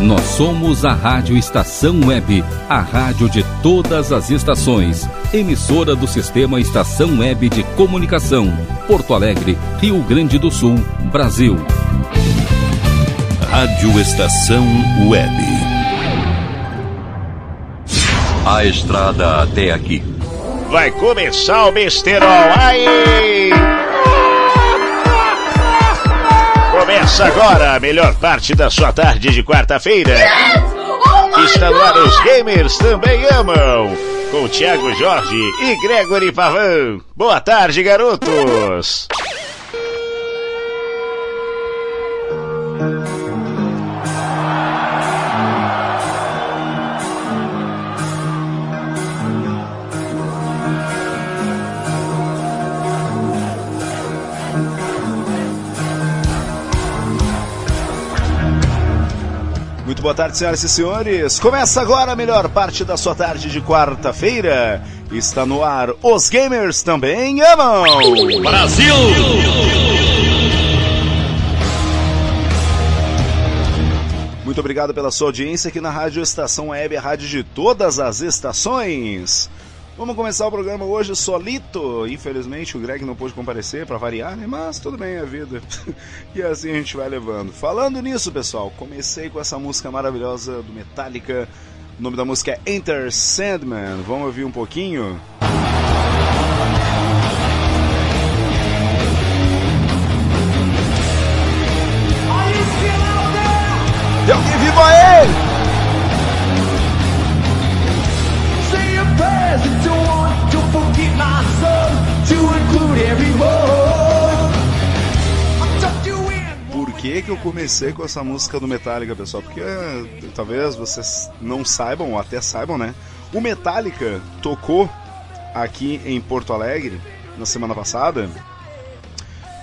Nós somos a Rádio Estação Web, a rádio de todas as estações. Emissora do Sistema Estação Web de Comunicação. Porto Alegre, Rio Grande do Sul, Brasil. Rádio Estação Web. A estrada até aqui. Vai começar o besterol. Aí! Começa agora a melhor parte da sua tarde de quarta-feira. Está no ar os gamers também amam. Com Thiago Jorge e Gregory Pavan. Boa tarde, garotos. Muito boa tarde, senhoras e senhores. Começa agora a melhor parte da sua tarde de quarta-feira. Está no ar Os Gamers Também Amam. Brasil! Muito obrigado pela sua audiência aqui na Rádio Estação Web, a rádio de todas as estações. Vamos começar o programa hoje solito. Infelizmente o Greg não pôde comparecer para variar, né? Mas tudo bem, é a vida. e assim a gente vai levando. Falando nisso, pessoal, comecei com essa música maravilhosa do Metallica. O nome da música é Enter Sandman. Vamos ouvir um pouquinho? Tem que, eu comecei com essa música do Metallica, pessoal? Porque eh, talvez vocês não saibam, ou até saibam, né? O Metallica tocou aqui em Porto Alegre na semana passada.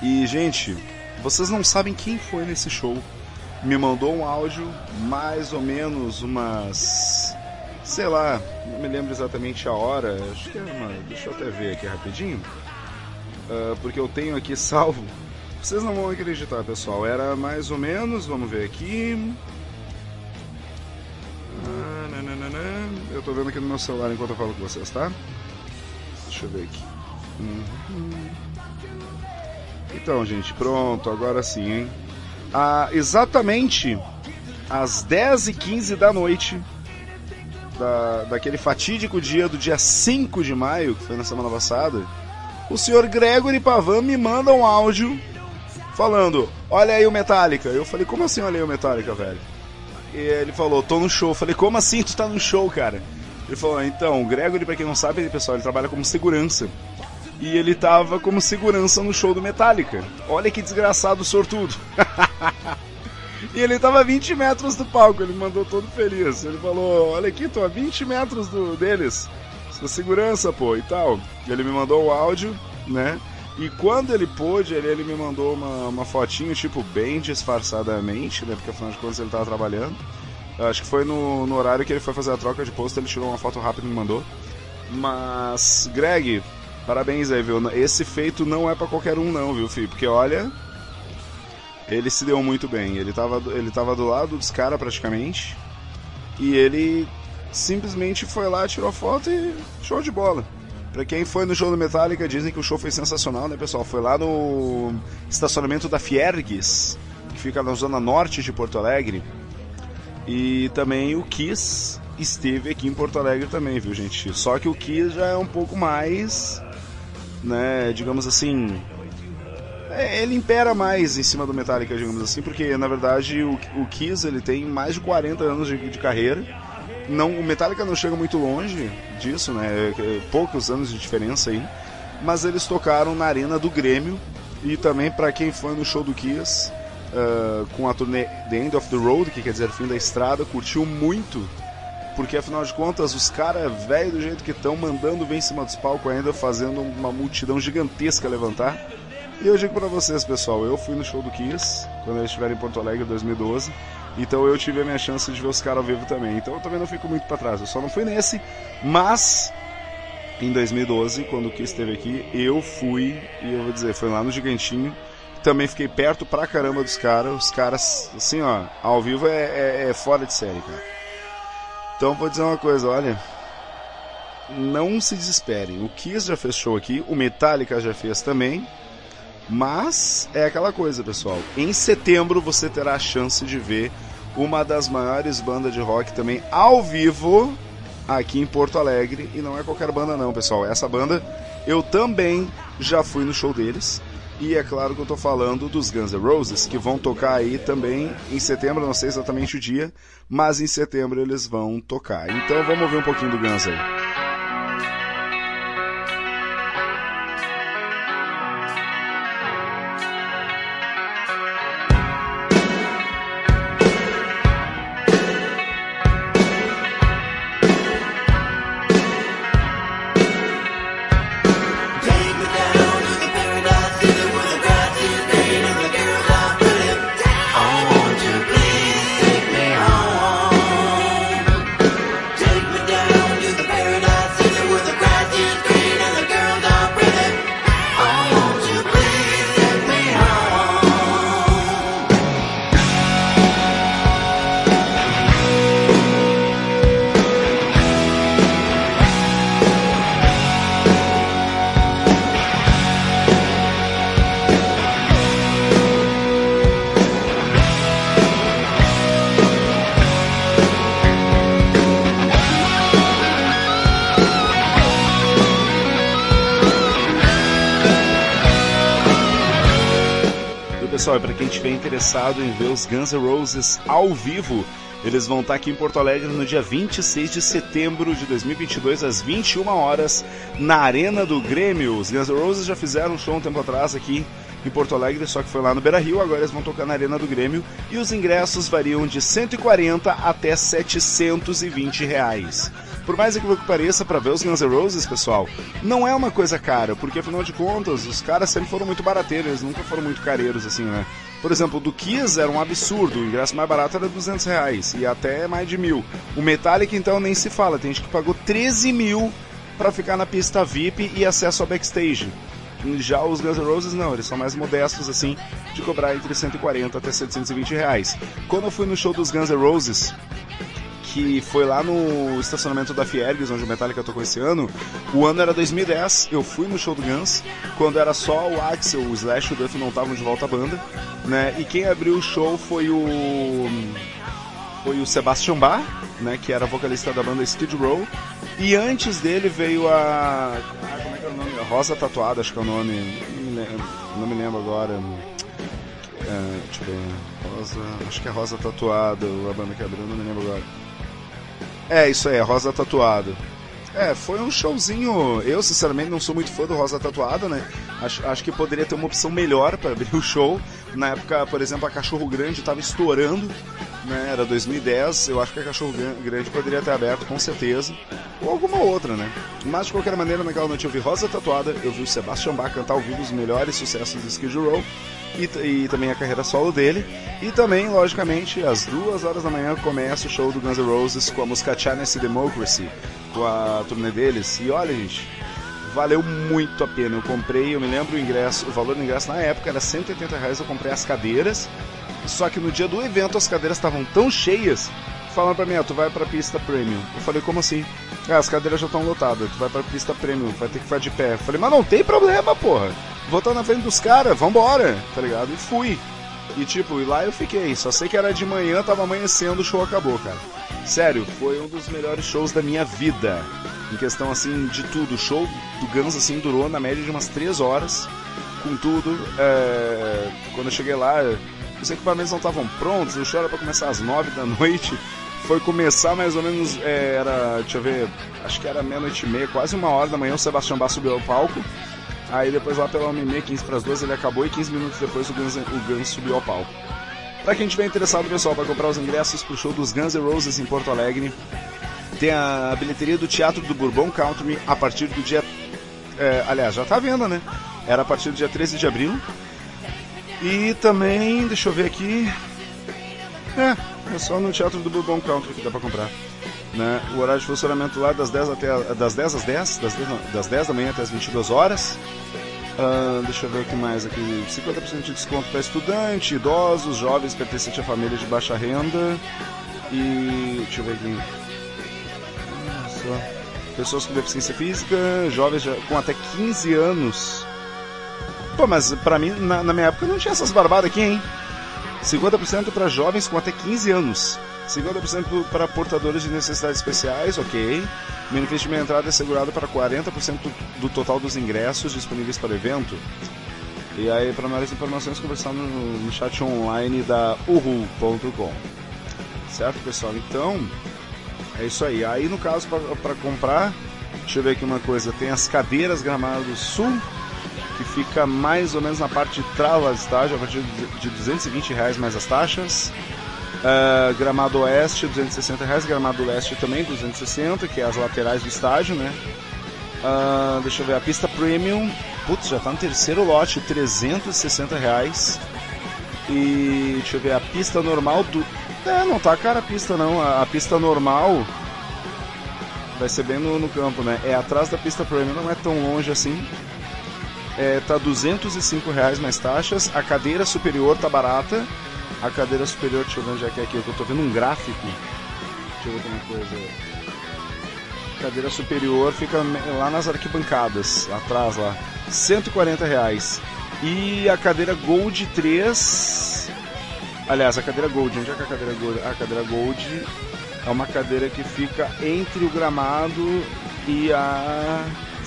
E, gente, vocês não sabem quem foi nesse show. Me mandou um áudio, mais ou menos umas. Sei lá, não me lembro exatamente a hora. Acho que é uma. Deixa eu até ver aqui rapidinho. Ah, porque eu tenho aqui salvo. Vocês não vão acreditar, pessoal. Era mais ou menos, vamos ver aqui. Eu tô vendo aqui no meu celular enquanto eu falo com vocês, tá? Deixa eu ver aqui. Uhum. Então, gente, pronto, agora sim, hein? Ah, exatamente às 10h15 da noite da, daquele fatídico dia do dia 5 de maio, que foi na semana passada, o senhor Gregory Pavan me manda um áudio falando: Olha aí o Metallica. Eu falei: Como assim, olha aí o Metallica, velho? E ele falou: Tô no show. Eu falei: Como assim tu tá no show, cara? Ele falou: Então, o Gregory, pra quem não sabe, pessoal, ele trabalha como segurança. E ele tava como segurança no show do Metallica. Olha que desgraçado sortudo. e ele tava a 20 metros do palco, ele mandou todo feliz. Ele falou: Olha aqui, tô a 20 metros do, deles. Sou segurança, pô, e tal. Ele me mandou o áudio, né? E quando ele pôde, ele, ele me mandou uma, uma fotinho, tipo, bem disfarçadamente, né? Porque afinal de contas ele tava trabalhando. Acho que foi no, no horário que ele foi fazer a troca de posto, ele tirou uma foto rápida e me mandou. Mas, Greg, parabéns aí, viu? Esse feito não é pra qualquer um, não, viu, filho? Porque olha, ele se deu muito bem. Ele tava, ele tava do lado dos caras praticamente. E ele simplesmente foi lá, tirou foto e show de bola. Pra quem foi no show do Metallica, dizem que o show foi sensacional, né, pessoal? Foi lá no estacionamento da Fiergues, que fica na zona norte de Porto Alegre. E também o Kiss esteve aqui em Porto Alegre também, viu, gente? Só que o Kiss já é um pouco mais, né, digamos assim, é, ele impera mais em cima do Metallica, digamos assim, porque na verdade o, o Kiss ele tem mais de 40 anos de, de carreira. Não, o Metallica não chega muito longe disso, né? é- é Poucos anos de diferença aí. Mas eles tocaram na arena do Grêmio e também para quem foi no show do Kiss ah, com a turnê The End of the Road, que quer dizer fim da estrada, curtiu muito porque afinal de contas os caras velho do jeito que estão mandando bem em cima dos palcos ainda fazendo uma multidão gigantesca levantar. E eu digo pra vocês, pessoal, eu fui no show do Kiss quando eles estiveram em Porto Alegre em 2012. Então eu tive a minha chance de ver os caras ao vivo também. Então eu também não fico muito pra trás. Eu só não fui nesse, mas em 2012, quando o Kiss esteve aqui, eu fui, e eu vou dizer, foi lá no Gigantinho. Também fiquei perto pra caramba dos caras. Os caras, assim, ó, ao vivo é, é, é fora de série, cara. Então vou dizer uma coisa, olha. Não se desesperem. O Kiss já fez show aqui, o Metallica já fez também. Mas é aquela coisa, pessoal. Em setembro você terá a chance de ver uma das maiores bandas de rock também ao vivo aqui em Porto Alegre. E não é qualquer banda, não, pessoal. Essa banda eu também já fui no show deles. E é claro que eu tô falando dos Guns N' Roses, que vão tocar aí também em setembro, não sei exatamente o dia, mas em setembro eles vão tocar. Então vamos ouvir um pouquinho do Guns aí. Pessoal, para quem estiver interessado em ver os Guns N' Roses ao vivo, eles vão estar aqui em Porto Alegre no dia 26 de setembro de 2022, às 21 horas, na Arena do Grêmio. Os Guns N' Roses já fizeram um show um tempo atrás aqui em Porto Alegre, só que foi lá no Beira Rio, agora eles vão tocar na Arena do Grêmio e os ingressos variam de 140 até 720 reais. Por mais equívoco que pareça, para ver os Guns N' Roses, pessoal, não é uma coisa cara, porque afinal de contas, os caras sempre foram muito barateiros, eles nunca foram muito careiros assim, né? Por exemplo, do Kiss era um absurdo, o ingresso mais barato era 200 reais e até mais de mil. O Metallica então nem se fala, tem gente que pagou 13 mil para ficar na pista VIP e acesso ao backstage. Já os Guns N' Roses não, eles são mais modestos assim, de cobrar entre 140 até 720 reais. Quando eu fui no show dos Guns N' Roses, que foi lá no estacionamento da Fiergs, onde o Metallica tocou esse ano. O ano era 2010, eu fui no show do Guns, quando era só o Axel, o Slash e o Duff não estavam de volta à banda, né? E quem abriu o show foi o foi o Sebastian Bach, né, que era vocalista da banda Skid Row, e antes dele veio a ah, como é que é o nome? A Rosa Tatuada, acho que é o nome, não me lembro, não me lembro agora. É, tipo, Rosa, acho que é Rosa Tatuada, a banda que abriu, não me lembro agora. É, isso aí, Rosa Tatuado. É, foi um showzinho. Eu, sinceramente, não sou muito fã do Rosa Tatuado, né? Acho, acho que poderia ter uma opção melhor para abrir o show. Na época, por exemplo, a Cachorro Grande estava estourando, né? Era 2010. Eu acho que a Cachorro Grande poderia ter aberto, com certeza. Ou alguma outra, né? Mas, de qualquer maneira, naquela noite eu vi Rosa Tatuada, eu vi o Sebastian Bach cantar ao vivo os melhores sucessos do Skid Row e, e, também a carreira solo dele. E também, logicamente, às duas horas da manhã começa o show do Guns N' Roses com a música Chinese Democracy, com a turnê deles. E olha, gente, valeu muito a pena. Eu comprei, eu me lembro o ingresso, o valor do ingresso na época era 180 reais. Eu comprei as cadeiras. Só que no dia do evento as cadeiras estavam tão cheias, falando pra mim, ah, tu vai pra pista premium. Eu falei, como assim? Ah, as cadeiras já estão lotadas, tu vai pra pista premium, vai ter que ficar de pé. Eu falei, mas não tem problema, porra vou estar na frente dos caras, vambora, tá ligado? E fui. E tipo, e lá eu fiquei. Só sei que era de manhã, tava amanhecendo, o show acabou, cara. Sério, foi um dos melhores shows da minha vida. Em questão assim de tudo. O show do Guns assim durou na média de umas 3 horas. Com tudo. É... Quando eu cheguei lá, os equipamentos não estavam prontos, o show era pra começar às 9 da noite. Foi começar mais ou menos, é, era, deixa eu ver, acho que era meia-noite e meia, quase uma hora da manhã, o Sebastião Bach subiu ao palco. Aí depois lá pela 1h30, 15 para as 2 ele acabou e 15 minutos depois o Guns, o Guns subiu ao palco. Para quem estiver interessado, pessoal, para comprar os ingressos pro show dos Guns N' Roses em Porto Alegre, tem a bilheteria do Teatro do Bourbon Country a partir do dia. É, aliás, já tá à venda, né? Era a partir do dia 13 de abril. E também, deixa eu ver aqui. É, é só no Teatro do Bourbon Country que dá para comprar. Né? O horário de funcionamento lá das 10, até, das 10 às 10, das 10, das 10 da manhã até as 22 horas. Ah, deixa eu ver o que mais aqui. 50% de desconto para estudante, idosos, jovens pertencentes a família de baixa renda. E. deixa eu ver aqui. Nossa. Pessoas com deficiência física, jovens com até 15 anos. Pô, mas pra mim, na, na minha época não tinha essas barbadas aqui, hein? 50% para jovens com até 15 anos. 50% para portadores de necessidades especiais, ok. Benefício de meia entrada é assegurado para 40% do total dos ingressos disponíveis para o evento. E aí, para maiores informações, conversar no, no chat online da uhu.com. Certo, pessoal? Então, é isso aí. Aí, no caso, para comprar, deixa eu ver aqui uma coisa: tem as cadeiras Gramado do Sul, que fica mais ou menos na parte de trás do estágio, a partir de 220 reais mais as taxas. Ah, Gramado Oeste, 260 reais. Gramado Leste também, 260, que é as laterais do estádio, né? Ah, deixa eu ver, a pista Premium, putz, já tá no terceiro lote, 360 reais. E deixa eu ver, a pista normal do. É, não tá cara a pista não. A, a pista normal vai ser bem no, no campo, né? É atrás da pista Premium, não é tão longe assim. É, tá 205 reais mais taxas. A cadeira superior tá barata. A cadeira superior, deixa eu ver onde é que é aqui, eu tô vendo um gráfico. Deixa eu ver coisa. Cadeira superior fica lá nas arquibancadas, atrás lá. 140 reais. E a cadeira Gold 3. Aliás, a cadeira Gold, onde é que é a cadeira Gold? A cadeira Gold é uma cadeira que fica entre o gramado e a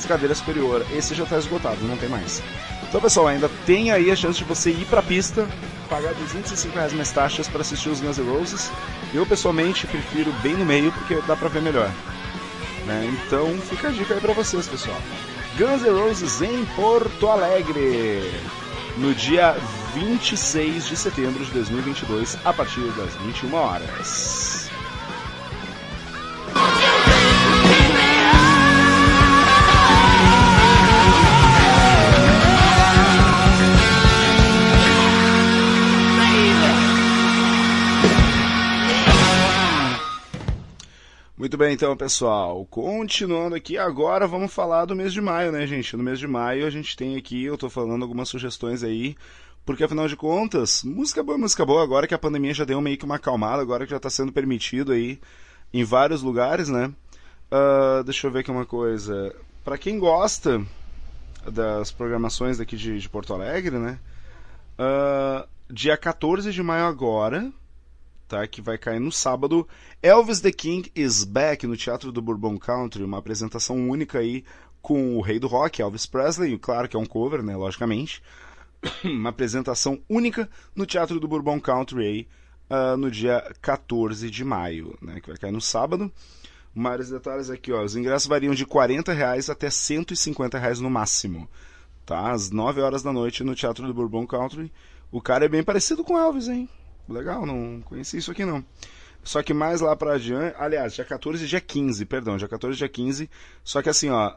cadeira superior. Esse já está esgotado, não tem mais. Então, pessoal, ainda tem aí a chance de você ir para a pista, pagar 205 reais mais taxas para assistir os Guns N' Roses. Eu, pessoalmente, prefiro bem no meio porque dá para ver melhor. né? Então, fica a dica aí para vocês, pessoal. Guns N' Roses em Porto Alegre, no dia 26 de setembro de 2022, a partir das 21 horas. Muito bem, então, pessoal. Continuando aqui, agora vamos falar do mês de maio, né, gente? No mês de maio a gente tem aqui, eu tô falando algumas sugestões aí, porque afinal de contas, música boa, é música boa, agora que a pandemia já deu meio que uma acalmada, agora que já tá sendo permitido aí em vários lugares, né? Ah, deixa eu ver aqui uma coisa. Pra quem gosta das programações daqui de, de Porto Alegre, né? Ah, dia 14 de maio agora, tá? Que vai cair no sábado. Elvis the King is Back no Teatro do Bourbon Country, uma apresentação única aí com o rei do rock, Elvis Presley, claro que é um cover, né, logicamente. uma apresentação única no Teatro do Bourbon Country aí, ah, no dia 14 de maio, né, que vai cair no sábado. Maiores detalhes aqui, ó, os ingressos variam de 40 reais até 150 reais no máximo, tá? Às 9 horas da noite no Teatro do Bourbon Country. O cara é bem parecido com Elvis, hein? Legal, não conheci isso aqui não. Só que mais lá pra adiante, aliás, dia 14 e dia 15, perdão, dia 14 e dia 15. Só que assim, ó,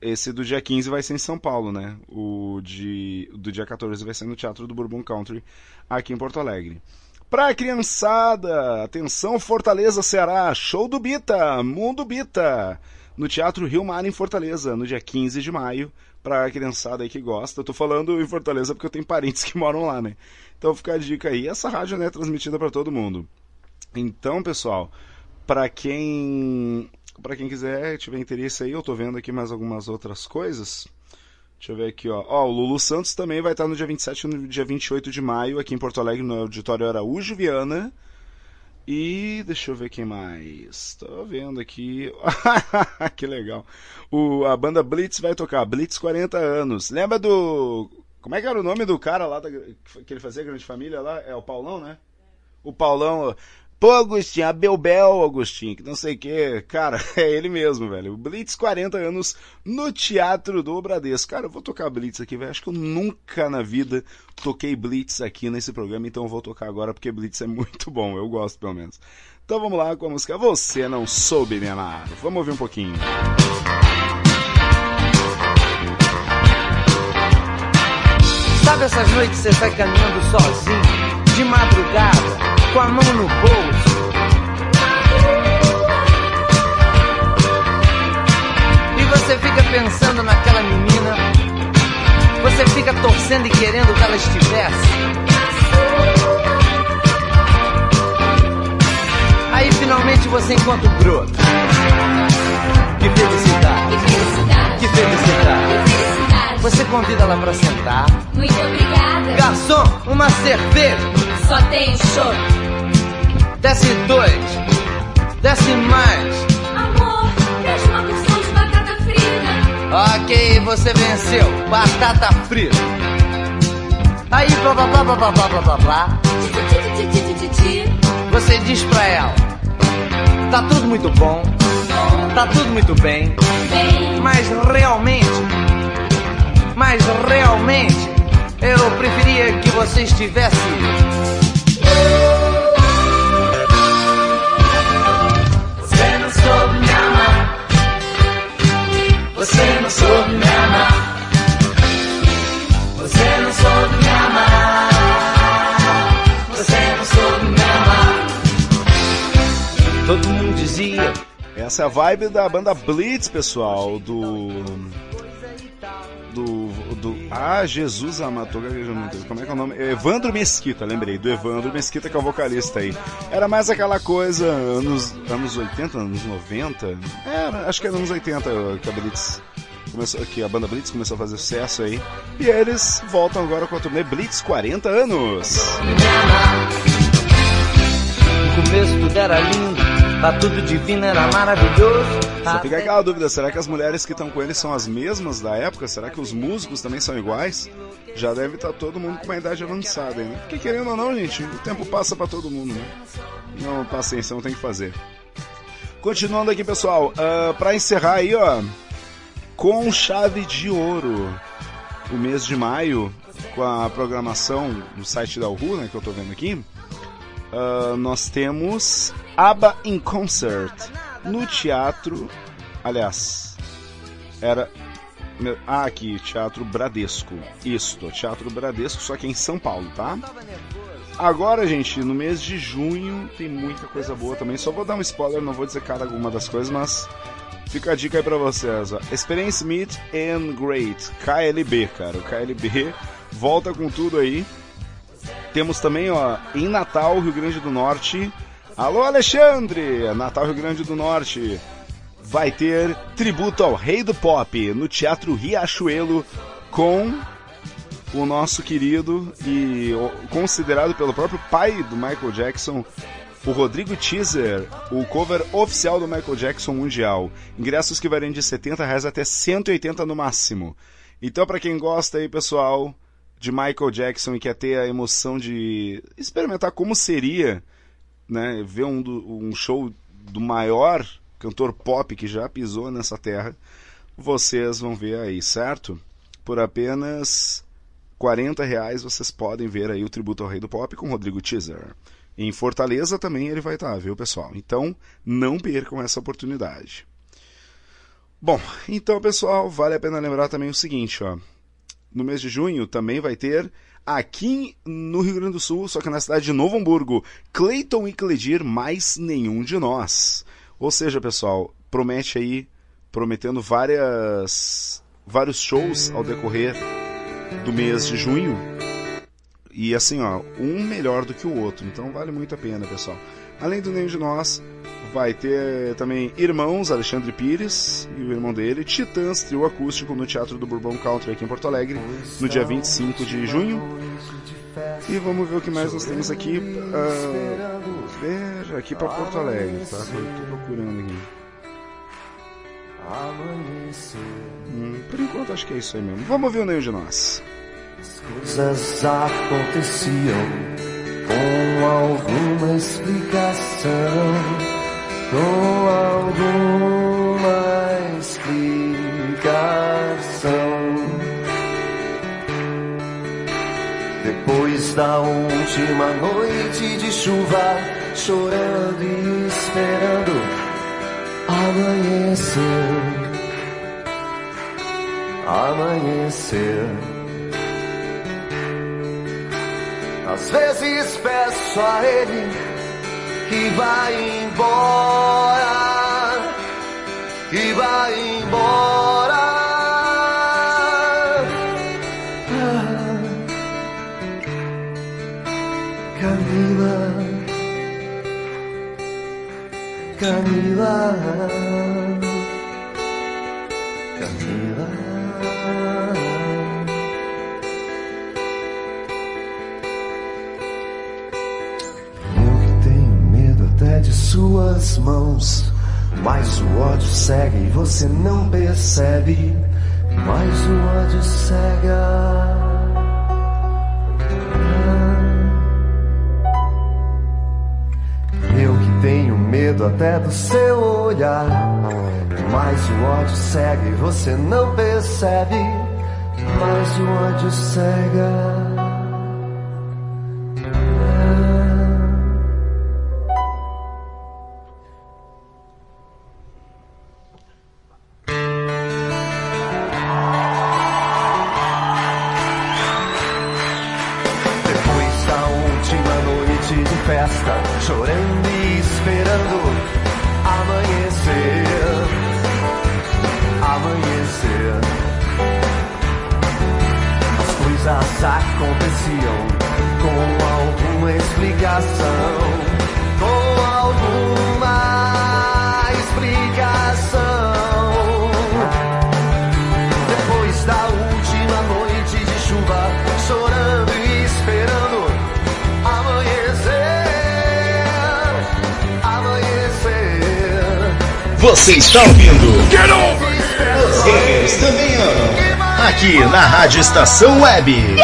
esse do dia 15 vai ser em São Paulo, né? O de, do dia 14 vai ser no Teatro do Bourbon Country, aqui em Porto Alegre. Pra criançada, atenção Fortaleza, Ceará, show do Bita, Mundo Bita, no Teatro Rio Mar em Fortaleza, no dia 15 de maio, pra criançada aí que gosta. Eu tô falando em Fortaleza porque eu tenho parentes que moram lá, né? Então fica a dica aí. Essa rádio né, é transmitida para todo mundo. Então, pessoal, para quem para quem quiser, tiver interesse aí, eu tô vendo aqui mais algumas outras coisas. Deixa eu ver aqui, ó. Ó, o Lulu Santos também vai estar no dia 27 e no dia 28 de maio, aqui em Porto Alegre, no Auditório Araújo Viana. E deixa eu ver quem mais. Tô vendo aqui. que legal. O, a banda Blitz vai tocar. Blitz 40 anos. Lembra do. Como é que era o nome do cara lá da- que ele fazia Grande Família lá? É o Paulão, né? O Paulão. Pô, Agostinho, a Belbel, Agostinho, que não sei o que. Cara, é ele mesmo, velho. Blitz 40 anos no Teatro do Bradesco. Cara, eu vou tocar Blitz aqui, velho. Acho que eu nunca na vida toquei Blitz aqui nesse programa, então eu vou tocar agora porque Blitz é muito bom. Eu gosto, pelo menos. Então vamos lá com a música Você Não Soube Me Amar. Vamos ouvir um pouquinho. Sabe essas noites que você sai caminhando sozinho, de madrugada, com a mão no bolso? E você fica pensando naquela menina Você fica torcendo e querendo que ela estivesse. Aí finalmente você encontra o broto. Que felicidade, Que felicidade, que felicidade. que felicidade. Você convida ela pra sentar. Muito obrigada. Garçom, uma cerveja. Só tem show. Desce dois. Desce mais. Amor, traz uma porção de batata frita. Ok, você venceu. Batata frita. Aí, blá blá blá blá blá blá blá blá. Você diz pra ela: Tá tudo muito bom, tá tudo muito Bem, mas realmente, mas realmente, eu preferia que você estivesse. Você não soube me amar. Você não soube me amar. Você não soube me amar. Você não soube me amar. Todo mundo dizia. Essa é a vibe da banda Blitz, pessoal, do. Do. ah, Jesus amatou. Como é que é o nome? Evandro Mesquita, lembrei, do Evandro Mesquita, que é o vocalista aí. Era mais aquela coisa, anos, anos 80, anos 90. É, acho que era anos 80 que a Blitz. Começou, que a banda Blitz começou a fazer sucesso aí. E eles voltam agora com a turnê Blitz 40 anos. No começo tudo era lindo, tá tudo divino, era maravilhoso. Só fica aquela dúvida, será que as mulheres que estão com eles são as mesmas da época? Será que os músicos também são iguais? Já deve estar todo mundo com uma idade avançada, hein? Porque querendo ou não, gente, o tempo passa pra todo mundo, né? Não, paciência, não tem que fazer. Continuando aqui, pessoal, ah, pra encerrar aí, ó, com chave de ouro, o mês de maio, com a programação no site da Uhu, né, que eu tô vendo aqui, ah, nós temos ABBA in Concert no teatro. Aliás, era. Ah, aqui, Teatro Bradesco. Isto, Teatro Bradesco, só que é em São Paulo, tá? Agora, gente, no mês de junho tem muita coisa boa também. Só vou dar um spoiler, não vou dizer cada uma das coisas, mas fica a dica aí pra vocês. Ó. Experience Meet and Great, KLB, cara. O KLB volta com tudo aí. Temos também, ó, em Natal, Rio Grande do Norte. Alô, Alexandre! Natal, Rio Grande do Norte. Vai ter tributo ao Rei do Pop no Teatro Riachuelo com o nosso querido e considerado pelo próprio pai do Michael Jackson, o Rodrigo Teaser, o cover oficial do Michael Jackson mundial. Ingressos que variam de 70 reais até 180 no máximo. Então, para quem gosta aí, pessoal, de Michael Jackson e quer ter a emoção de experimentar como seria, né, ver um, um show do maior cantor pop que já pisou nessa terra, vocês vão ver aí, certo? Por apenas 40 reais vocês podem ver aí o tributo ao Rei do Pop com Rodrigo Teaser. Em Fortaleza também ele vai estar, viu, pessoal? Então, não percam essa oportunidade. Bom, então, pessoal, vale a pena lembrar também o seguinte, ó. No mês de junho também vai ter aqui no Rio Grande do Sul, só que na cidade de Novo Hamburgo, Clayton e Cledir, mais nenhum de nós. Ou seja, pessoal, promete aí, prometendo várias vários shows ao decorrer do mês de junho. E assim, ó, um melhor do que o outro. Então vale muito a pena, pessoal. Além do Nenhum de Nós, vai ter também Irmãos, Alexandre Pires e o irmão dele, Titãs, trio acústico no Teatro do Bourbon Country aqui em Porto Alegre, no dia 25 de junho. E vamos ver o que mais nós temos aqui. ah, ver aqui para Porto Alegre, tá? Eu tô procurando aqui. Hum, por enquanto acho que é isso aí mesmo. Vamos ver o Nenhum de Nós. coisas aconteciam com alguma explicação, com alguma explicação. Depois da última noite de chuva, chorando e esperando amanhecer. Amanhecer. Às vezes peço a ele que vá embora, que vá embora. Ah, Camila, Camila. Suas mãos. Mas o ódio cega e você não percebe. Mas o ódio cega. Eu que tenho medo até do seu olhar. Mas o ódio cega e você não percebe. Mas o ódio cega. Está ouvindo? Os gamers também amam. Aqui na Rádio Estação Web. E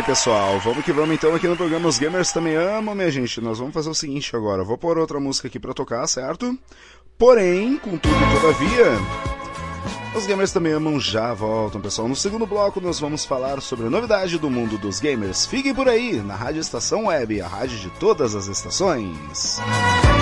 aí, pessoal. Vamos que vamos então aqui no programa Os Gamers Também Amam, minha gente. Nós vamos fazer o seguinte agora. Vou pôr outra música aqui pra tocar, certo? Porém, contudo todavia, os gamers também amam já voltam, pessoal. No segundo bloco nós vamos falar sobre a novidade do mundo dos gamers. Fiquem por aí, na Rádio Estação Web, a rádio de todas as estações. Friday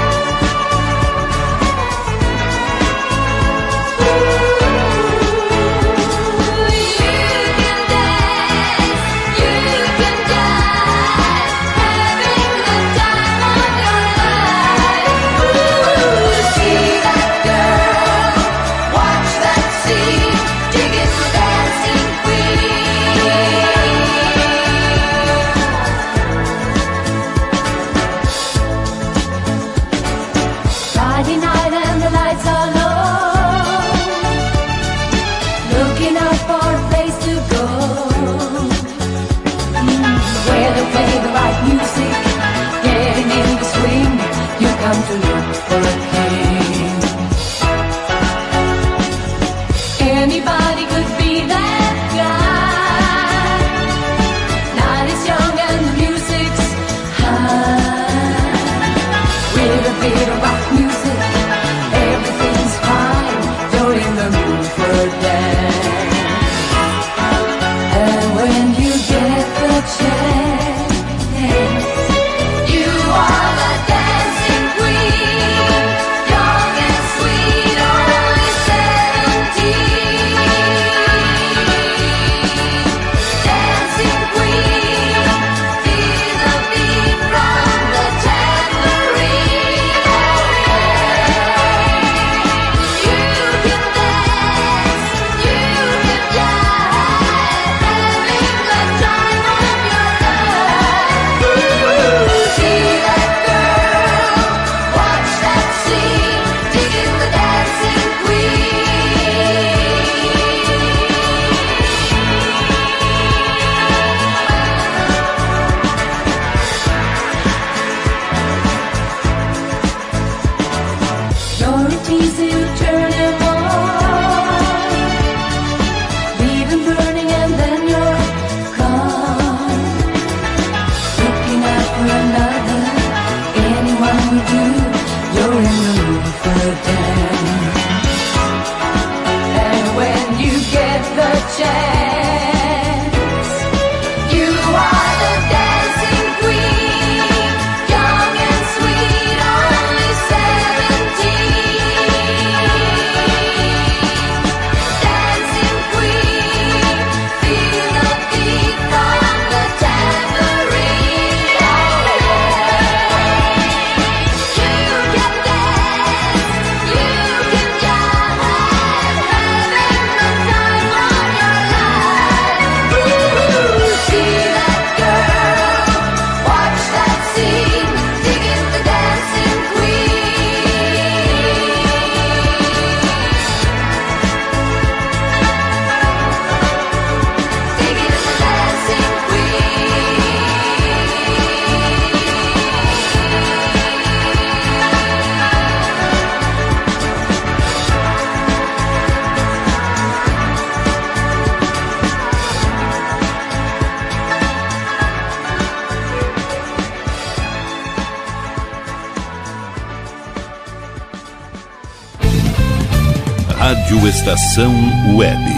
Estação Web.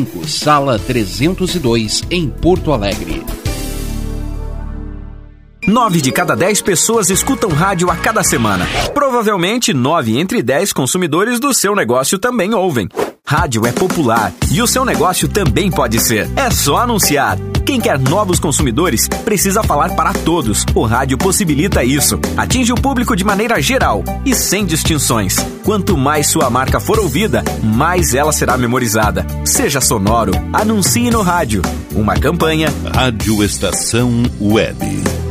sala 302, em Porto Alegre. Nove de cada dez pessoas escutam rádio a cada semana. Provavelmente, nove entre dez consumidores do seu negócio também ouvem. Rádio é popular e o seu negócio também pode ser. É só anunciar. Quem quer novos consumidores precisa falar para todos. O rádio possibilita isso. Atinge o público de maneira geral e sem distinções. Quanto mais sua marca for ouvida, mais ela será memorizada. Seja sonoro, anuncie no rádio. Uma campanha Rádio Estação Web.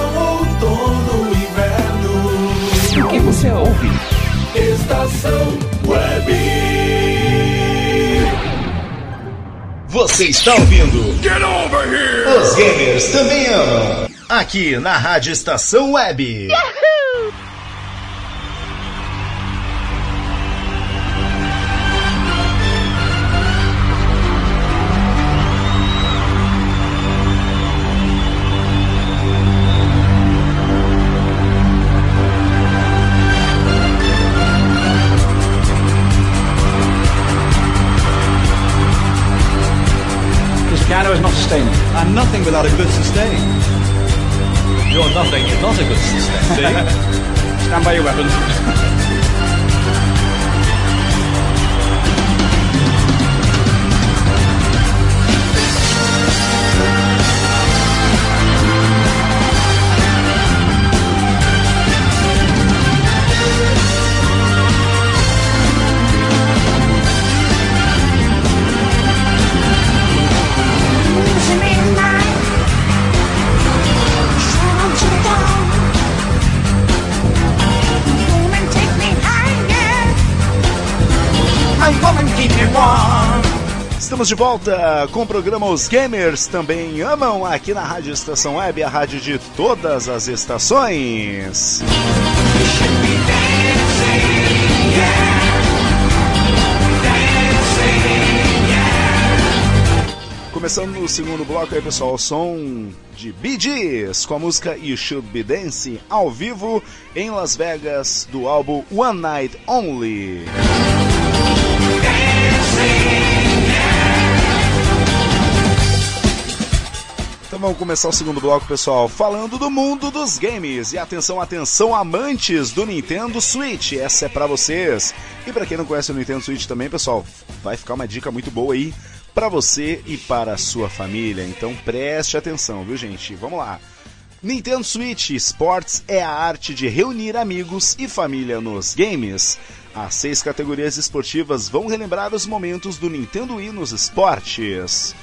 que você ouve? Estação Web. Você está ouvindo? Get over here! Os gamers também amam. Aqui na Rádio Estação Web. This I'm nothing without a good sustain. You're nothing is not a good sustain. See? Stand by your weapons. Estamos de volta com o programa Os Gamers Também Amam aqui na Rádio Estação Web, a rádio de todas as estações. Começando no segundo bloco aí, pessoal, o som de Bee Gees com a música You Should Be Dancing ao vivo em Las Vegas do álbum One Night Only. Então vamos começar o segundo bloco, pessoal, falando do mundo dos games. E atenção, atenção, amantes do Nintendo Switch. Essa é pra vocês. E pra quem não conhece o Nintendo Switch também, pessoal, vai ficar uma dica muito boa aí para você e para a sua família. Então preste atenção, viu, gente? Vamos lá. Nintendo Switch Sports é a arte de reunir amigos e família nos games. As seis categorias esportivas vão relembrar os momentos do Nintendo Wii nos esportes.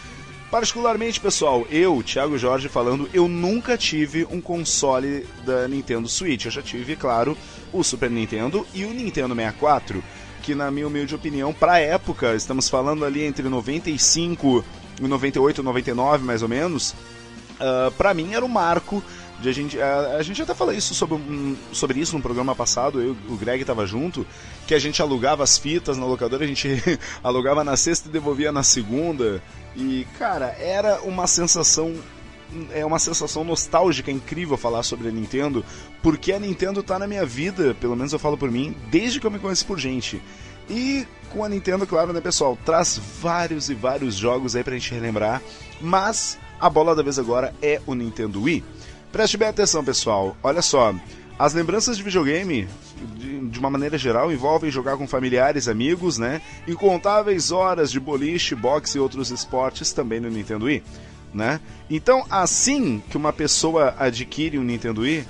Particularmente, pessoal, eu, Thiago Jorge falando, eu nunca tive um console da Nintendo Switch. Eu já tive, claro, o Super Nintendo e o Nintendo 64, que na minha humilde opinião, pra época, estamos falando ali entre 95 e 98, 99 mais ou menos, uh, pra mim era um marco de a gente, a, a gente até falou isso sobre, um, sobre isso no programa passado, eu, o Greg tava junto, que a gente alugava as fitas na locadora, a gente alugava na sexta e devolvia na segunda. E, cara, era uma sensação. É uma sensação nostálgica incrível falar sobre a Nintendo, porque a Nintendo tá na minha vida, pelo menos eu falo por mim, desde que eu me conheço por gente. E com a Nintendo, claro, né, pessoal, traz vários e vários jogos aí pra gente relembrar, mas a bola da vez agora é o Nintendo Wii. Preste bem atenção, pessoal. Olha só. As lembranças de videogame, de, uma maneira geral, envolvem jogar com familiares, amigos, né? Incontáveis horas de boliche, boxe e outros esportes também no Nintendo Wii, né? Então, assim que uma pessoa adquire um Nintendo Wii,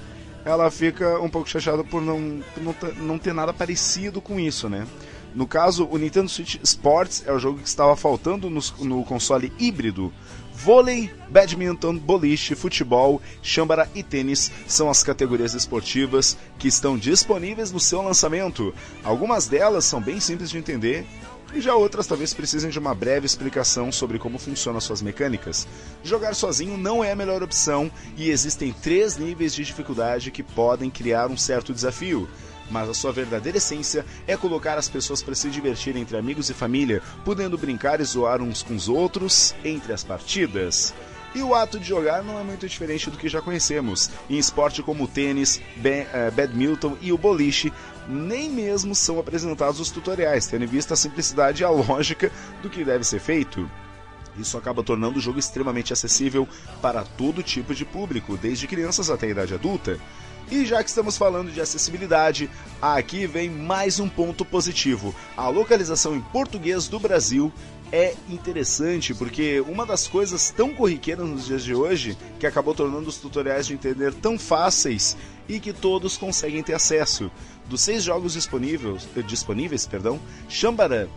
ela fica um pouco chateada por não, por não, não ter nada parecido com isso, né? No caso, o Nintendo Switch Sports é o jogo que estava faltando no, no console híbrido. Vôlei, badminton, boliche, futebol, chambara e tênis são as categorias esportivas que estão disponíveis no seu lançamento. Algumas delas são bem simples de entender e já outras talvez precisem de uma breve explicação sobre como funcionam suas mecânicas. Jogar sozinho não é a melhor opção e existem três níveis de dificuldade que podem criar um certo desafio. Mas a sua verdadeira essência é colocar as pessoas para se divertirem entre amigos e família, podendo brincar e zoar uns com os outros entre as partidas. E o ato de jogar não é muito diferente do que já conhecemos. Em esporte como o tênis, eh, badminton e o boliche, nem mesmo são apresentados os tutoriais, tendo em vista a simplicidade e a lógica do que deve ser feito. Isso acaba tornando o jogo extremamente acessível para todo tipo de público, desde crianças até a idade adulta. E já que estamos falando de acessibilidade, aqui vem mais um ponto positivo. A localização em português do Brasil é interessante porque uma das coisas tão corriqueiras nos dias de hoje que acabou tornando os tutoriais de entender tão fáceis e que todos conseguem ter acesso. Dos seis jogos disponíveis, disponíveis perdão, Shambara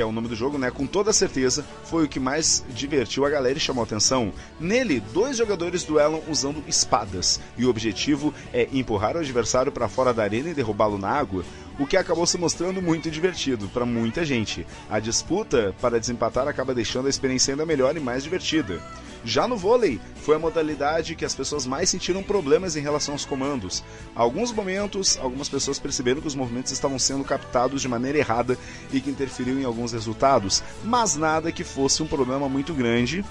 que é o nome do jogo, né? Com toda certeza foi o que mais divertiu a galera e chamou atenção. Nele, dois jogadores duelam usando espadas, e o objetivo é empurrar o adversário para fora da arena e derrubá-lo na água, o que acabou se mostrando muito divertido para muita gente. A disputa para desempatar acaba deixando a experiência ainda melhor e mais divertida. Já no vôlei, foi a modalidade que as pessoas mais sentiram problemas em relação aos comandos. Alguns momentos, algumas pessoas perceberam que os movimentos estavam sendo captados de maneira errada e que interferiam em alguns resultados, mas nada que fosse um problema muito grande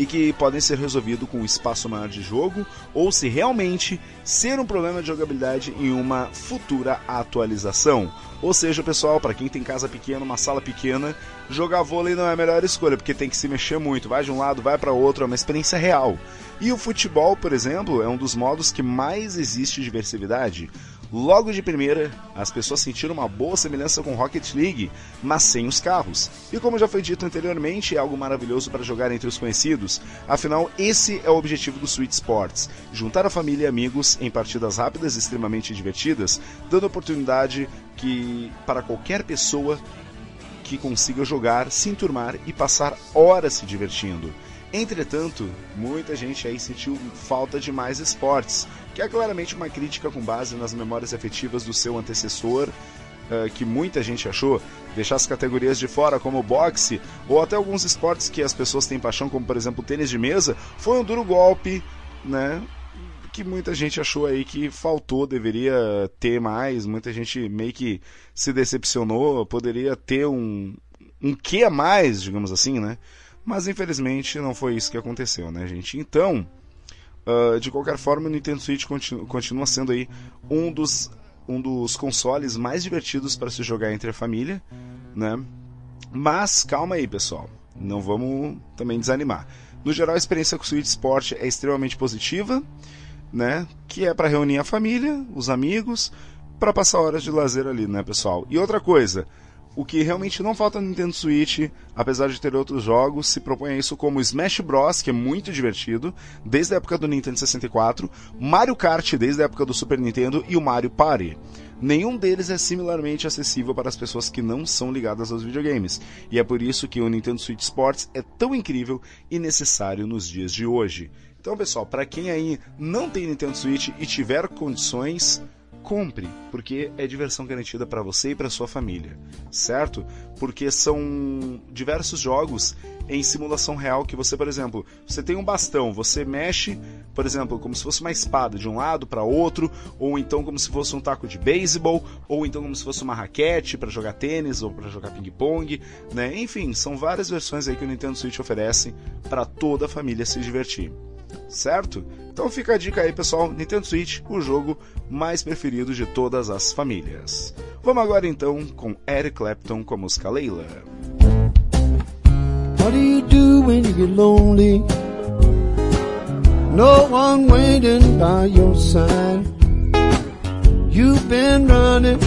e que podem ser resolvidos com um espaço maior de jogo ou se realmente ser um problema de jogabilidade em uma futura atualização. Ou seja, pessoal, para quem tem casa pequena, uma sala pequena, jogar vôlei não é a melhor escolha, porque tem que se mexer muito, vai de um lado, vai para outro, é uma experiência real. E o futebol, por exemplo, é um dos modos que mais existe diversidade. Logo de primeira, as pessoas sentiram uma boa semelhança com Rocket League, mas sem os carros. E como já foi dito anteriormente, é algo maravilhoso para jogar entre os conhecidos. Afinal, esse é o objetivo do Sweet Sports: juntar a família e amigos em partidas rápidas e extremamente divertidas, dando oportunidade que para qualquer pessoa que consiga jogar, se enturmar e passar horas se divertindo. Entretanto, muita gente aí sentiu falta de mais esportes, que é claramente uma crítica com base nas memórias afetivas do seu antecessor, uh, que muita gente achou, deixar as categorias de fora como boxe, ou até alguns esportes que as pessoas têm paixão, como por exemplo tênis de mesa, foi um duro golpe, né? Que muita gente achou aí que faltou, deveria ter mais, muita gente meio que se decepcionou, poderia ter um, um que a mais, digamos assim, né? Mas infelizmente não foi isso que aconteceu, né, gente? Então, uh, de qualquer forma, o Nintendo Switch continu continua sendo aí um dos, um dos consoles mais divertidos para se jogar entre a família, né? Mas calma aí, pessoal. Não vamos também desanimar. No geral, a experiência com o Switch Sport é extremamente positiva, né? Que é para reunir a família, os amigos, para passar horas de lazer ali, né, pessoal? E outra coisa, o que realmente não falta no Nintendo Switch, apesar de ter outros jogos, se propõe a isso como Smash Bros, que é muito divertido, desde a época do Nintendo 64, Mario Kart desde a época do Super Nintendo e o Mario Party. Nenhum deles é similarmente acessível para as pessoas que não são ligadas aos videogames, e é por isso que o Nintendo Switch Sports é tão incrível e necessário nos dias de hoje. Então, pessoal, para quem aí não tem Nintendo Switch e tiver condições, compre, porque é diversão garantida para você e para sua família, certo? Porque são diversos jogos em simulação real que você, por exemplo, você tem um bastão, você mexe, por exemplo, como se fosse uma espada de um lado para outro, ou então como se fosse um taco de beisebol, ou então como se fosse uma raquete para jogar tênis ou para jogar ping-pong, né? Enfim, são várias versões aí que o Nintendo Switch oferece para toda a família se divertir certo? Então fica a dica aí, pessoal, Nintendo Switch, o jogo mais preferido de todas as famílias. Vamos agora então com Eric Clapton com a música Leila. What do you do when you get lonely? No one waiting by your side. You've been running,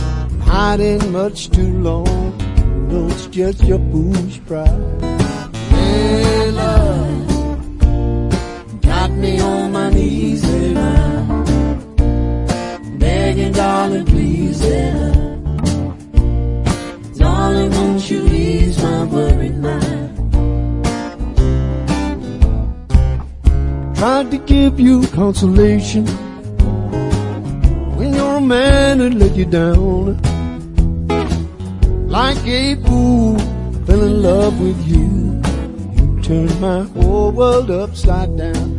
hiding much too long. No, it's just your foolish pride. Layla, got me on my knees, Layla. Begging, darling, please, Layla. Darling, won't you ease my worried mind? Tried to give you consolation when your man had let you down. Like a fool, fell in love with you. You turned my whole world upside down.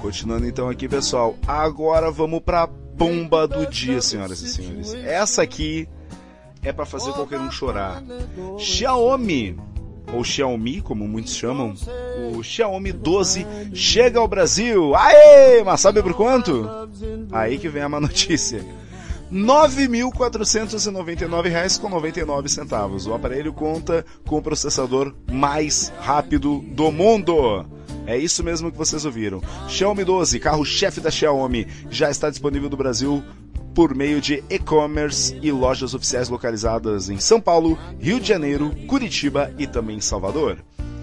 Continuando então aqui, pessoal. Agora vamos pra bomba do dia, senhoras e senhores. Essa aqui é pra fazer qualquer um chorar. Xiaomi, ou Xiaomi, como muitos chamam, o Xiaomi 12 chega ao Brasil. Aê! Mas sabe por quanto? Aí que vem a má notícia. R$ 9.499,99. O aparelho conta com o processador mais rápido do mundo. É isso mesmo que vocês ouviram. Xiaomi 12, carro-chefe da Xiaomi, já está disponível no Brasil por meio de e-commerce e lojas oficiais localizadas em São Paulo, Rio de Janeiro, Curitiba e também Salvador.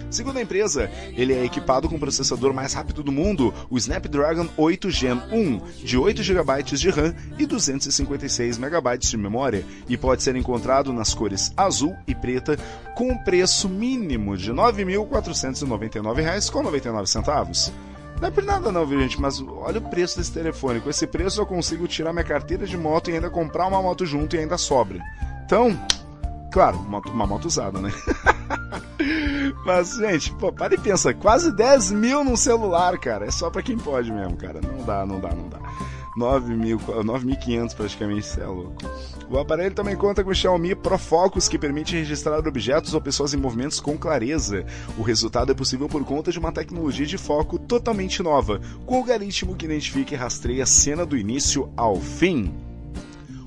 Segundo a empresa, ele é equipado com o processador mais rápido do mundo, o Snapdragon 8 Gen 1, de 8 GB de RAM e 256 MB de memória, e pode ser encontrado nas cores azul e preta, com um preço mínimo de R$ 9.499,99. Não é por nada não, viu gente, mas olha o preço desse telefone. Com esse preço eu consigo tirar minha carteira de moto e ainda comprar uma moto junto e ainda sobra. Então, claro, uma, uma moto usada, né? Mas, gente, pô, para e pensa, quase 10 mil num celular, cara. É só pra quem pode mesmo, cara. Não dá, não dá, não dá. 9.500 praticamente, isso é louco. O aparelho também conta com o Xiaomi Pro Focus, que permite registrar objetos ou pessoas em movimentos com clareza. O resultado é possível por conta de uma tecnologia de foco totalmente nova, com algoritmo que identifica e rastreia a cena do início ao fim.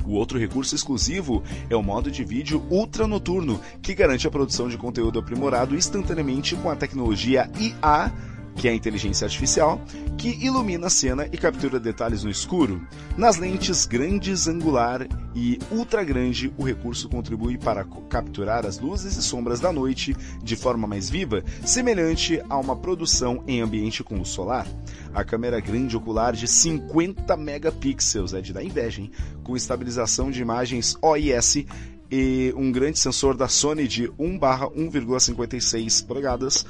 O outro recurso exclusivo é o modo de vídeo ultra noturno, que garante a produção de conteúdo aprimorado instantaneamente com a tecnologia IA, que é a inteligência artificial, que ilumina a cena e captura detalhes no escuro. Nas lentes grandes angular e ultra grande, o recurso contribui para capturar as luzes e sombras da noite de forma mais viva, semelhante a uma produção em ambiente com luz solar. A câmera grande ocular de 50 megapixels, é de dar inveja, hein? com estabilização de imagens OIS e um grande sensor da Sony de 1/1,56 polegadas.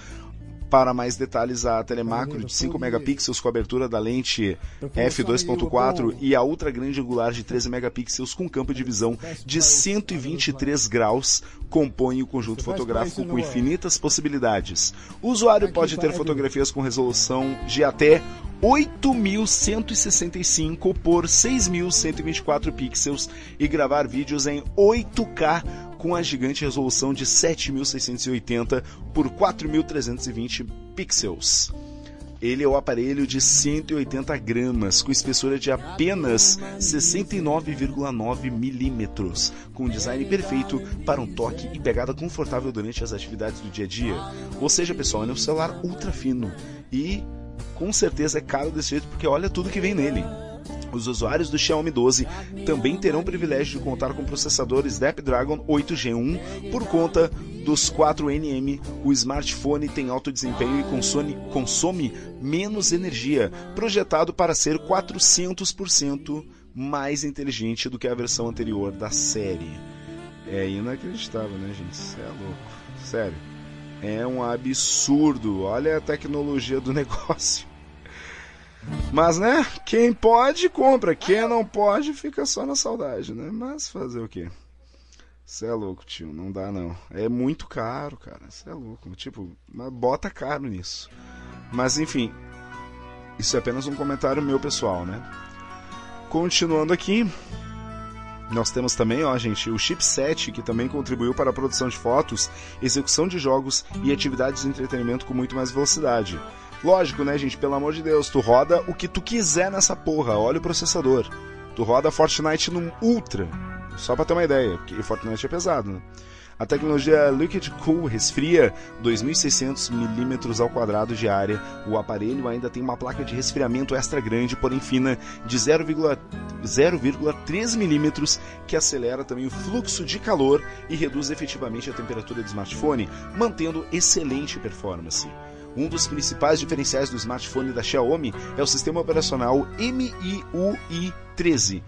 Para mais detalhes, a telemacro de 5 megapixels com abertura da lente f2.4 e a ultra grande angular de 13 megapixels com campo de visão de 123 graus compõem o conjunto fotográfico com infinitas possibilidades. O usuário pode ter fotografias com resolução de até 8.165 por 6.124 pixels e gravar vídeos em 8K com a gigante resolução de 7.680 por 4.320 pixels. Ele é o aparelho de 180 gramas, com espessura de apenas 69,9 milímetros, com um design perfeito para um toque e pegada confortável durante as atividades do dia a dia. Ou seja, pessoal, ele é um celular ultra fino e com certeza é caro desse jeito porque olha tudo que vem nele. Os usuários do Xiaomi 12 também terão o privilégio de contar com o processador Snapdragon 8 Gen 1 por conta dos 4nm. O smartphone tem alto desempenho e consome, consome menos energia, projetado para ser 400% mais inteligente do que a versão anterior da série. É inacreditável, né, gente? Isso é louco. Sério. É um absurdo. Olha a tecnologia do negócio. Mas, né? Quem pode, compra. Quem não pode, fica só na saudade, né? Mas fazer o quê? Você é louco, tio. Não dá, não. É muito caro, cara. Você é louco. Tipo, bota caro nisso. Mas, enfim. Isso é apenas um comentário meu pessoal, né? Continuando aqui. Nós temos também, ó, gente, o chipset que também contribuiu para a produção de fotos, execução de jogos e atividades de entretenimento com muito mais velocidade. Lógico, né, gente? Pelo amor de Deus, tu roda o que tu quiser nessa porra. Olha o processador. tu roda Fortnite no Ultra. Só pra ter uma ideia, porque Fortnite é pesado, né? A tecnologia Liquid Cool resfria 2.600 milímetros ao quadrado de área. O aparelho ainda tem uma placa de resfriamento extra grande, porém fina, de 0,3 milímetros, que acelera também o fluxo de calor e reduz efetivamente a temperatura do smartphone, mantendo excelente performance. Um dos principais diferenciais do smartphone da Xiaomi é o sistema operacional MIUI 13.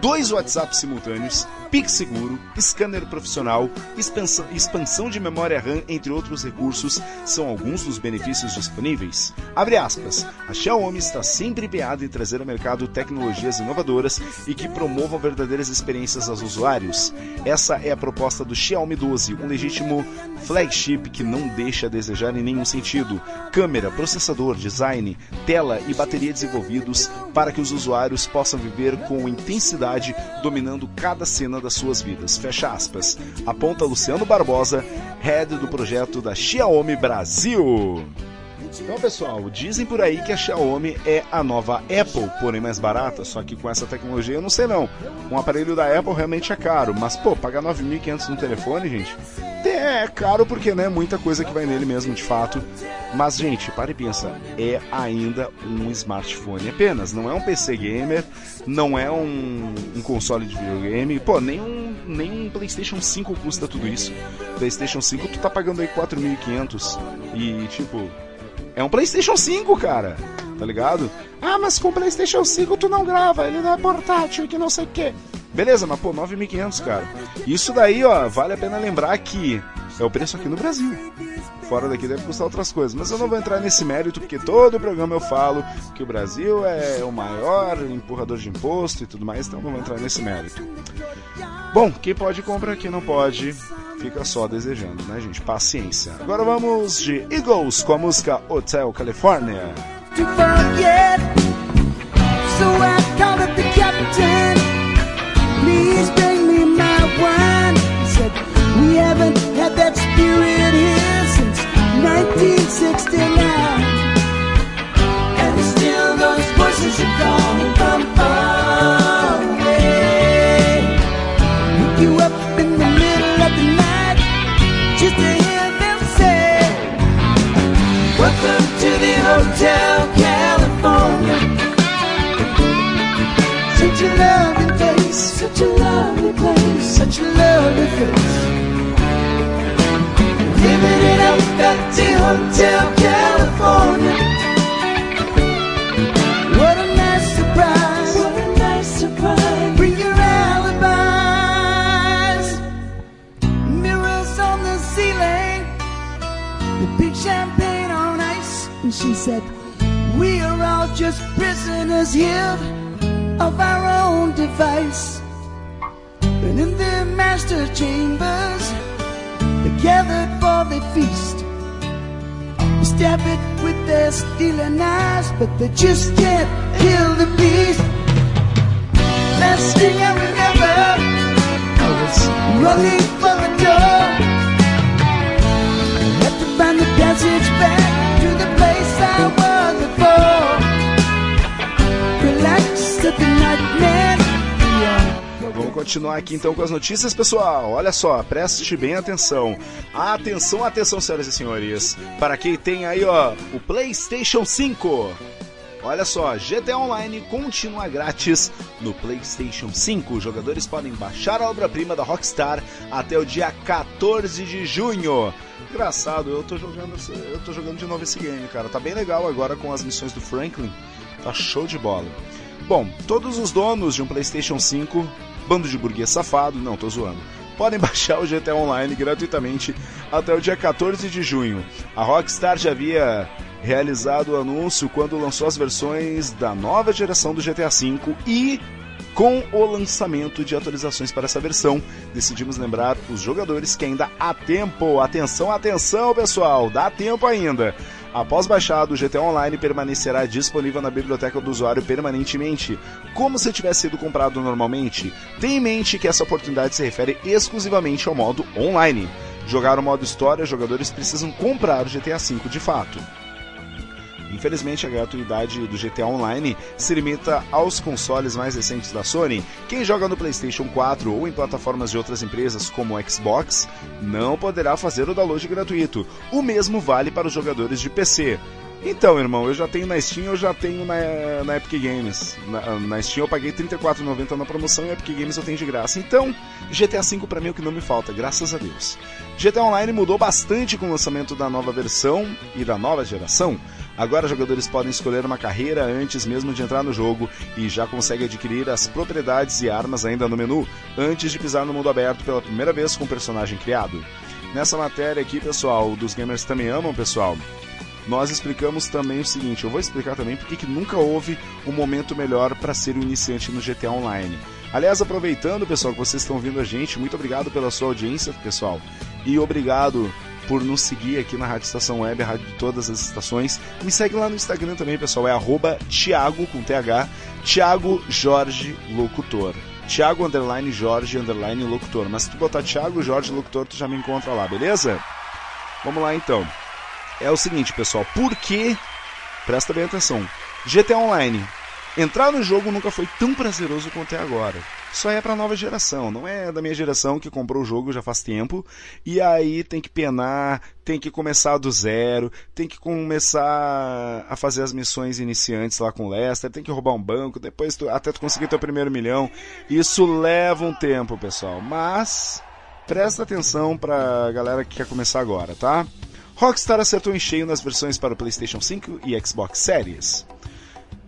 Dois WhatsApp simultâneos, Pix seguro, scanner profissional, expansão, de memória RAM, entre outros recursos, são alguns dos benefícios disponíveis. Abre aspas. A Xiaomi está sempre empenhada em trazer ao mercado tecnologias inovadoras e que promovam verdadeiras experiências aos usuários. Essa é a proposta do Xiaomi 12, um legítimo flagship que não deixa a desejar em nenhum sentido. Câmera, processador, design, tela e bateria desenvolvidos para que os usuários possam viver com intensidade, dominando cada cena das suas vidas. Fecha aspas. Aponta Luciano Barbosa, head do projeto da Xiaomi Brasil. Então, pessoal, dizem por aí que a Xiaomi é a nova Apple, porém mais barata, só que com essa tecnologia eu não sei não. Um aparelho da Apple realmente é caro, mas pô, pagar 9.500 no telefone, gente, é caro porque né, muita coisa que vai nele mesmo, de fato. Mas, gente, para e pensa, é ainda um smartphone apenas, não é um PC gamer, não é um, um console de videogame, pô, nem um, nem um PlayStation 5 custa tudo isso. PlayStation 5 tu tá pagando aí 4.500 e tipo, é um PlayStation 5, cara. Tá ligado? Ah, mas com o PlayStation 5 tu não grava, ele não é portátil, que não sei o quê. Beleza, mas pô, 9.500, cara. Isso daí, ó, vale a pena lembrar que é o preço aqui no Brasil. Fora daqui deve custar outras coisas, mas eu não vou entrar nesse mérito porque todo programa eu falo que o Brasil é o maior empurrador de imposto e tudo mais, então não vou entrar nesse mérito. Bom, quem pode compra, quem não pode, fica só desejando, né, gente? Paciência. Agora vamos de Eagles com a música Hotel California. Here since 1969. And still those voices are calling from far away. Wake you up in the middle of the night just to hear them say. Welcome to the Hotel California. Such a lovely place, such a lovely place, such a lovely place. Living up at Hotel California. What a nice surprise, what a nice surprise. Bring your alibis. Mirrors on the ceiling the big champagne on ice. And she said, We are all just prisoners here of our own device. And in their master chambers, gathered for the feast. They stab it with their stealing eyes, but they just can't kill the beast. Last thing I remember, I was running for the door. I Had to find the passage back to the place I was before. Relax at the nightmare. Continuar aqui então com as notícias, pessoal. Olha só, preste bem atenção. Atenção, atenção, senhoras e senhores. Para quem tem aí, ó, o PlayStation 5. Olha só, GTA Online continua grátis no PlayStation 5. Os jogadores podem baixar a obra-prima da Rockstar até o dia 14 de junho. Engraçado, eu tô jogando, eu tô jogando de novo esse game, cara. Tá bem legal agora com as missões do Franklin. Tá show de bola. Bom, todos os donos de um PlayStation 5, bando de burguês safado, não, tô zoando, podem baixar o GTA Online gratuitamente até o dia 14 de junho. A Rockstar já havia realizado o anúncio quando lançou as versões da nova geração do GTA V e com o lançamento de atualizações para essa versão, decidimos lembrar os jogadores que ainda há tempo. Atenção, atenção, pessoal, dá tempo ainda. Após baixado, o GTA Online permanecerá disponível na biblioteca do usuário permanentemente, como se tivesse sido comprado normalmente. Tenha em mente que essa oportunidade se refere exclusivamente ao modo online. Jogar o modo história, jogadores precisam comprar o GTA V de fato. Infelizmente, a gratuidade do GTA Online se limita aos consoles mais recentes da Sony. Quem joga no PlayStation 4 ou em plataformas de outras empresas como o Xbox não poderá fazer o download gratuito. O mesmo vale para os jogadores de PC. Então, irmão, eu já tenho na Steam, eu já tenho na, na Epic Games. Na, na Steam eu paguei R$34,90 na promoção e Epic Games eu tenho de graça. Então, GTA V pra mim é o que não me falta, graças a Deus. GTA Online mudou bastante com o lançamento da nova versão e da nova geração. Agora jogadores podem escolher uma carreira antes mesmo de entrar no jogo e já consegue adquirir as propriedades e armas ainda no menu, antes de pisar no mundo aberto pela primeira vez com o personagem criado. Nessa matéria aqui, pessoal, dos gamers também amam, pessoal nós explicamos também o seguinte: eu vou explicar também porque que nunca houve um momento melhor para ser um iniciante no GTA Online. Aliás, aproveitando, pessoal, que vocês estão ouvindo a gente, muito obrigado pela sua audiência, pessoal, e obrigado por nos seguir aqui na Rádio Estação Web, a rádio de todas as estações. Me segue lá no Instagram também, pessoal, é Thiago, com TH, Thiago Jorge Locutor. Thiago underline Jorge underline Locutor. Mas se tu botar Thiago Jorge Locutor, tu já me encontra lá, beleza? Vamos lá então é o seguinte, pessoal. Por que? Presta bem atenção. GTA Online. Entrar no jogo nunca foi tão prazeroso quanto é agora. Só é pra nova geração, não é da minha geração que comprou o jogo já faz tempo e aí tem que penar, tem que começar do zero, tem que começar a fazer as missões iniciantes lá com o Lester, tem que roubar um banco, depois tu, até tu conseguir teu primeiro milhão. Isso leva um tempo, pessoal, mas presta atenção pra galera que quer começar agora, tá? Rockstar acertou em cheio nas versões para o PlayStation 5 e Xbox Series.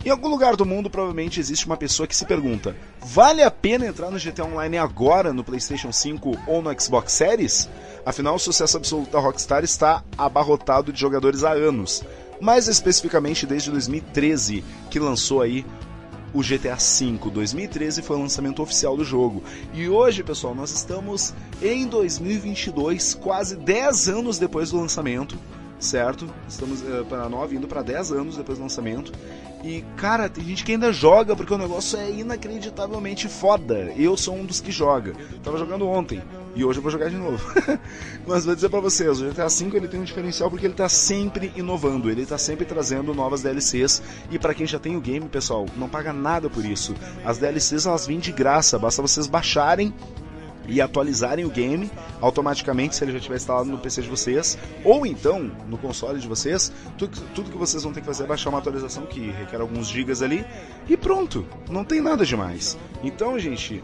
Em algum lugar do mundo, provavelmente existe uma pessoa que se pergunta: vale a pena entrar no GTA Online agora no PlayStation 5 ou no Xbox Series? Afinal, o sucesso absoluto da Rockstar está abarrotado de jogadores há anos, mais especificamente desde 2013, que lançou aí o GTA V. 2013 foi o lançamento oficial do jogo. E hoje, pessoal, nós estamos em 2022, quase 10 anos depois do lançamento, certo? Estamos uh, para 9, indo para 10 anos depois do lançamento. E, cara, tem gente que ainda joga porque o negócio é inacreditavelmente foda. Eu sou um dos que joga. Tava jogando ontem e hoje eu vou jogar de novo. Mas vou dizer para vocês, o GTA V ele tem um diferencial porque ele tá sempre inovando, ele tá sempre trazendo novas DLCs e para quem já tem o game, pessoal, não paga nada por isso. As DLCs elas vêm de graça, basta vocês baixarem e atualizarem o game automaticamente se ele já estiver instalado no PC de vocês, ou então no console de vocês. Tudo, tudo que vocês vão ter que fazer é baixar uma atualização que requer alguns gigas ali e pronto, não tem nada demais. Então, gente,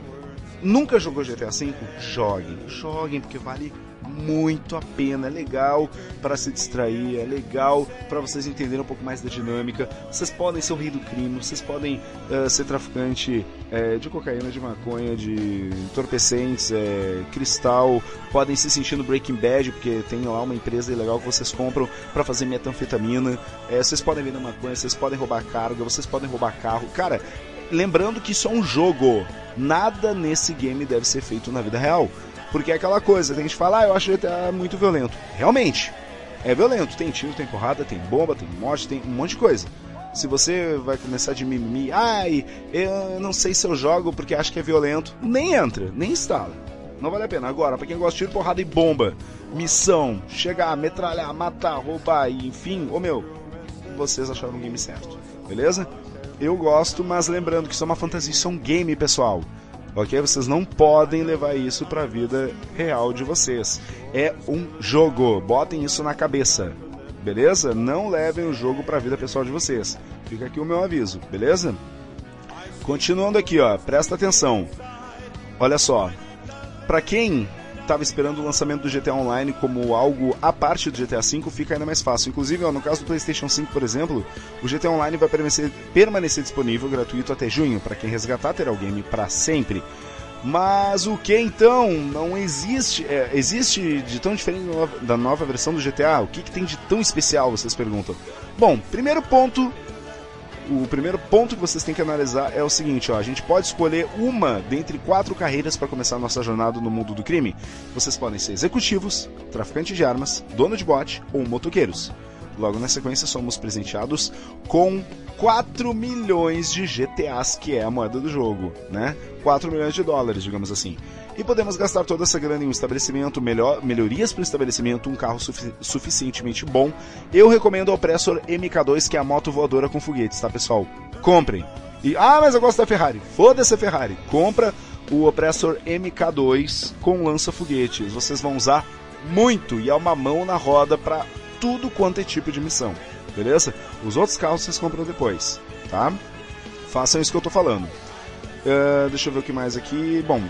nunca jogou GTA V? Joguem, joguem porque vale muito a pena, é legal para se distrair, é legal para vocês entenderem um pouco mais da dinâmica. Vocês podem ser o rei do crime, vocês podem uh, ser traficante uh, de cocaína, de maconha, de entorpecentes, uh, cristal, podem se sentir no Breaking Bad, porque tem lá uma empresa legal que vocês compram para fazer metanfetamina. vocês podem vender maconha, vocês podem roubar carga, vocês podem roubar carro. Cara, lembrando que isso é um jogo. Nada nesse game deve ser feito na vida real. Porque é aquela coisa, tem gente fala, ah, eu acho GTA muito violento. Realmente, é violento. Tem tiro, tem porrada, tem bomba, tem morte, tem um monte de coisa. Se você vai começar de mimimi, ai, eu não sei se eu jogo porque acho que é violento, nem entra, nem instala. Não vale a pena. Agora, pra quem gosta de tiro, porrada e bomba, missão, chegar, metralhar, matar, roubar, e enfim, ô meu, vocês acharam o game certo, beleza? Eu gosto, mas lembrando que isso é uma fantasia, isso é um game, pessoal ok? Vocês não podem levar isso para a vida real de vocês. É um jogo, botem isso na cabeça, beleza? Não levem o jogo para a vida pessoal de vocês. Fica aqui o meu aviso, beleza? Continuando aqui, ó, presta atenção. Olha só, para quem estava esperando o lançamento do GTA Online como algo à parte do GTA V, fica ainda mais fácil. Inclusive, ó, no caso do PlayStation 5, por exemplo, o GTA Online vai permanecer, permanecer disponível gratuito até junho. Para quem resgatar, terá o game para sempre. Mas o que então não existe? É, existe de tão diferente da nova versão do GTA? O que, que tem de tão especial? Vocês perguntam. Bom, primeiro ponto o primeiro ponto que vocês têm que analisar é o seguinte: ó, a gente pode escolher uma dentre quatro carreiras para começar a nossa jornada no mundo do crime. Vocês podem ser executivos, traficantes de armas, dono de bote ou motoqueiros. Logo na sequência, somos presenteados com 4 milhões de GTAs, que é a moeda do jogo, né? 4 milhões de dólares, digamos assim. E podemos gastar toda essa grana em um estabelecimento, melhor, melhorias para o estabelecimento, um carro sufi suficientemente bom. Eu recomendo o Oppressor MK2, que é a moto voadora com foguetes, tá pessoal? Comprem. E, ah, mas eu gosto da Ferrari. Foda-se a Ferrari. Compra o Oppressor MK2 com lança-foguetes. Vocês vão usar muito e é uma mão na roda para tudo quanto é tipo de missão. Beleza? Os outros carros vocês compram depois, tá? Façam isso que eu tô falando. Uh, deixa eu ver o que mais aqui. Bom,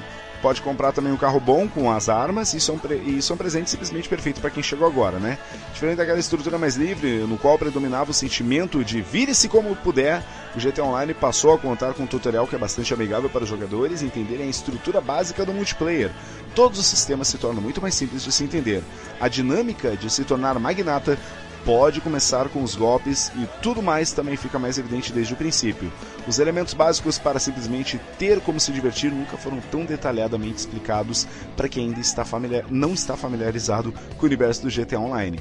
pode comprar também um carro bom com as armas e isso é um, pre... isso é um presente simplesmente perfeito para quem chegou agora, né? Diferente daquela estrutura mais livre, no qual predominava o sentimento de vire-se como puder, o GTA Online passou a contar com um tutorial que é bastante amigável para os jogadores entenderem a estrutura básica do multiplayer. Todos os sistemas se tornam muito mais simples de se entender. A dinâmica de se tornar magnata pode começar com os golpes e tudo mais também fica mais evidente desde o princípio. Os elementos básicos para simplesmente ter como se divertir nunca foram tão detalhadamente explicados para quem ainda está familiar, não está familiarizado com o universo do GTA Online.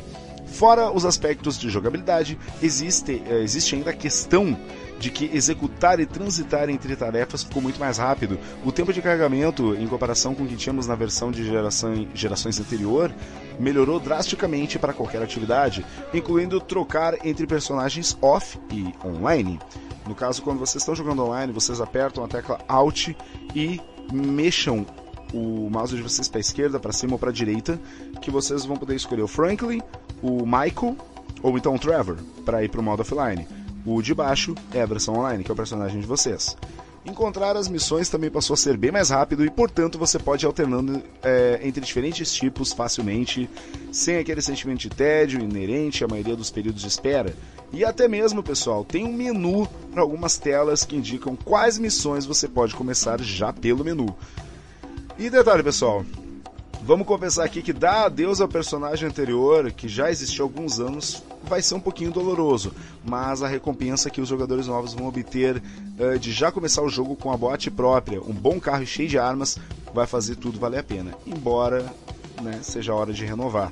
Fora os aspectos de jogabilidade, existe, eh, existe ainda a questão de que executar e transitar entre tarefas ficou muito mais rápido. O tempo de carregamento, em comparação com o que tínhamos na versão de geração, gerações anterior, melhorou drasticamente para qualquer atividade, incluindo trocar entre personagens off e online. No caso, quando vocês estão jogando online, vocês apertam a tecla Alt e mexam o mouse de vocês para a esquerda, para cima ou para a direita, que vocês vão poder escolher o Franklin, o Michael ou então o Trevor para ir para o modo offline. O de baixo é a versão online, que é o personagem de vocês. Encontrar as missões também passou a ser bem mais rápido e, portanto, você pode ir alternando é, entre diferentes tipos facilmente, sem aquele sentimento de tédio inerente à maioria dos períodos de espera. E até mesmo, pessoal, tem um menu para algumas telas que indicam quais missões você pode começar já pelo menu. E detalhe, pessoal, Vamos confessar aqui que dar adeus ao personagem anterior, que já existiu há alguns anos, vai ser um pouquinho doloroso, mas a recompensa que os jogadores novos vão obter uh, de já começar o jogo com a boate própria, um bom carro cheio de armas, vai fazer tudo valer a pena, embora né, seja hora de renovar.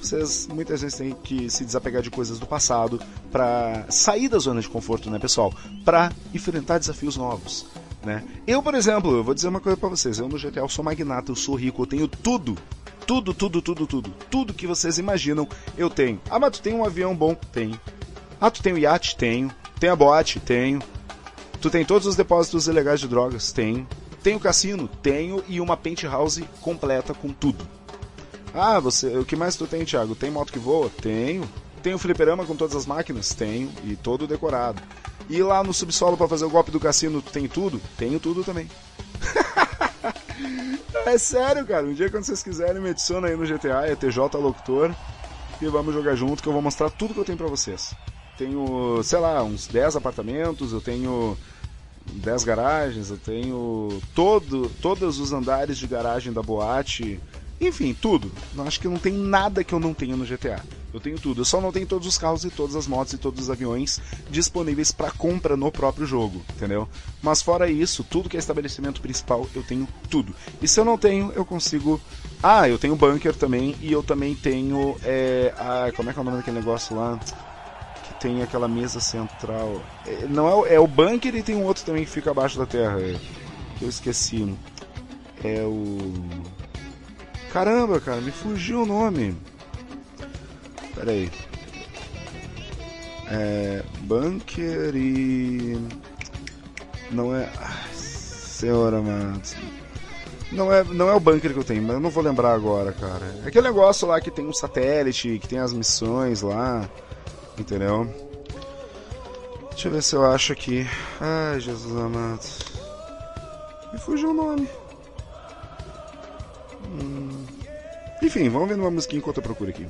Vocês muitas vezes têm que se desapegar de coisas do passado para sair da zona de conforto, né, pessoal? Para enfrentar desafios novos. Né? Eu, por exemplo, eu vou dizer uma coisa para vocês. Eu no GTA eu sou magnata, eu sou rico, eu tenho tudo. Tudo, tudo, tudo, tudo. Tudo que vocês imaginam, eu tenho. Ah, mas tu tem um avião bom? Tenho. Ah, tu tem um iate? Tenho. Tem a boate? Tenho. Tu tem todos os depósitos ilegais de drogas? Tenho. Tem o cassino? Tenho. E uma penthouse completa com tudo. Ah, você, o que mais tu tem, Thiago? Tem moto que voa? Tenho. Tem o fliperama com todas as máquinas? Tenho. E todo decorado. E lá no subsolo para fazer o golpe do cassino tem tudo? Tenho tudo também. é sério, cara. Um dia quando vocês quiserem me adiciona aí no GTA, é TJ Locutor. E vamos jogar junto que eu vou mostrar tudo que eu tenho pra vocês. Tenho, sei lá, uns 10 apartamentos, eu tenho 10 garagens, eu tenho todo, todos os andares de garagem da boate. Enfim, tudo. Acho que não tem nada que eu não tenha no GTA. Eu tenho tudo. Eu só não tenho todos os carros e todas as motos e todos os aviões disponíveis para compra no próprio jogo, entendeu? Mas fora isso, tudo que é estabelecimento principal, eu tenho tudo. E se eu não tenho, eu consigo. Ah, eu tenho bunker também e eu também tenho. É... Ah, como é que é o nome daquele negócio lá? Que tem aquela mesa central. É, não é, o... é o bunker e tem um outro também que fica abaixo da terra. É... Eu esqueci. É o. Caramba, cara, me fugiu o nome. Pera aí. É. Bunker e. Não é. Ai, senhora, mano. Não é, não é o bunker que eu tenho, mas eu não vou lembrar agora, cara. É aquele negócio lá que tem um satélite, que tem as missões lá. Entendeu? Deixa eu ver se eu acho aqui. Ai, Jesus amado. Me fugiu o nome. Hum. Enfim, vamos ver uma musiquinha enquanto eu procuro aqui.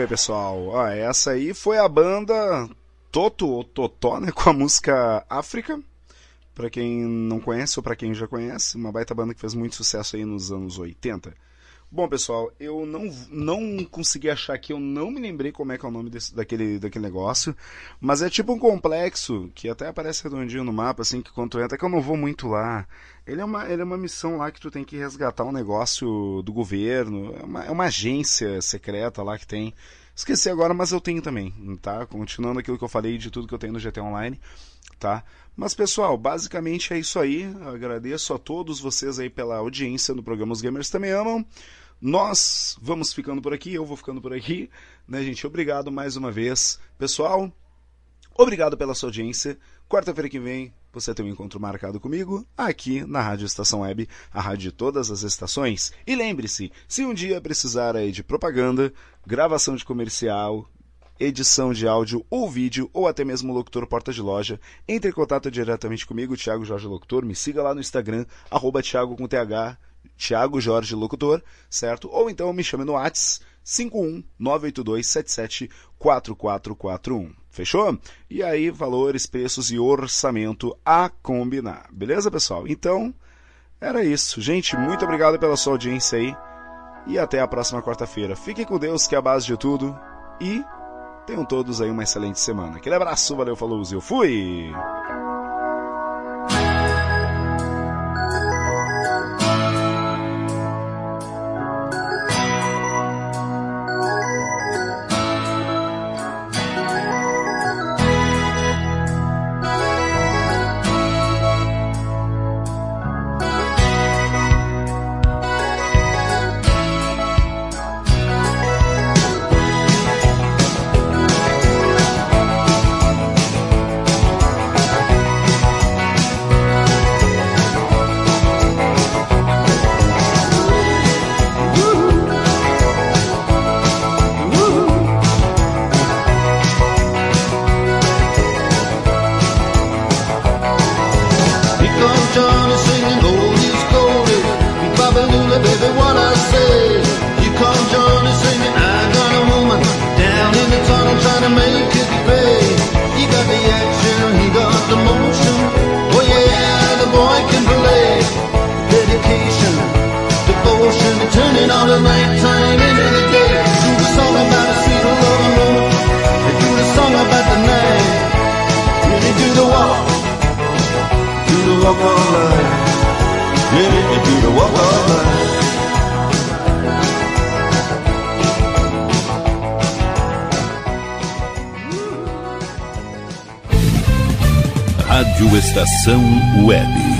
Bem, pessoal. Essa aí foi a banda Toto ou Totó, né, com a música África. Pra quem não conhece ou pra quem já conhece, uma baita banda que fez muito sucesso aí nos anos 80. Bom, pessoal, eu não, não consegui achar aqui, eu não me lembrei como é que é o nome desse, daquele, daquele negócio, mas é tipo um complexo, que até aparece redondinho no mapa, assim, que quando tu entra, que eu não vou muito lá. Ele é uma, ele é uma missão lá que tu tem que resgatar um negócio do governo, é uma, é uma agência secreta lá que tem. Esqueci agora, mas eu tenho também, tá? Continuando aquilo que eu falei de tudo que eu tenho no GT Online, tá? Mas pessoal, basicamente é isso aí. Agradeço a todos vocês aí pela audiência no programa Os Gamers Também Amam. Nós vamos ficando por aqui, eu vou ficando por aqui, né, gente? Obrigado mais uma vez. Pessoal, obrigado pela sua audiência. Quarta-feira que vem você tem um encontro marcado comigo aqui na Rádio Estação Web, a rádio de todas as estações. E lembre-se, se um dia precisar aí de propaganda, gravação de comercial, edição de áudio ou vídeo, ou até mesmo locutor porta de loja, entre em contato diretamente comigo, Thiago Jorge Locutor, me siga lá no Instagram, arroba Thiago com TH, Thiago Jorge Locutor, certo? Ou então me chame no Whats 51982774441. Fechou? E aí, valores, preços e orçamento a combinar. Beleza, pessoal? Então, era isso. Gente, muito obrigado pela sua audiência aí. E até a próxima quarta-feira. Fiquem com Deus, que é a base de tudo. E tenham todos aí uma excelente semana. Aquele abraço, valeu, falou, eu fui! Do the song about walk. Do the walk do the walk. Rádio Estação Web.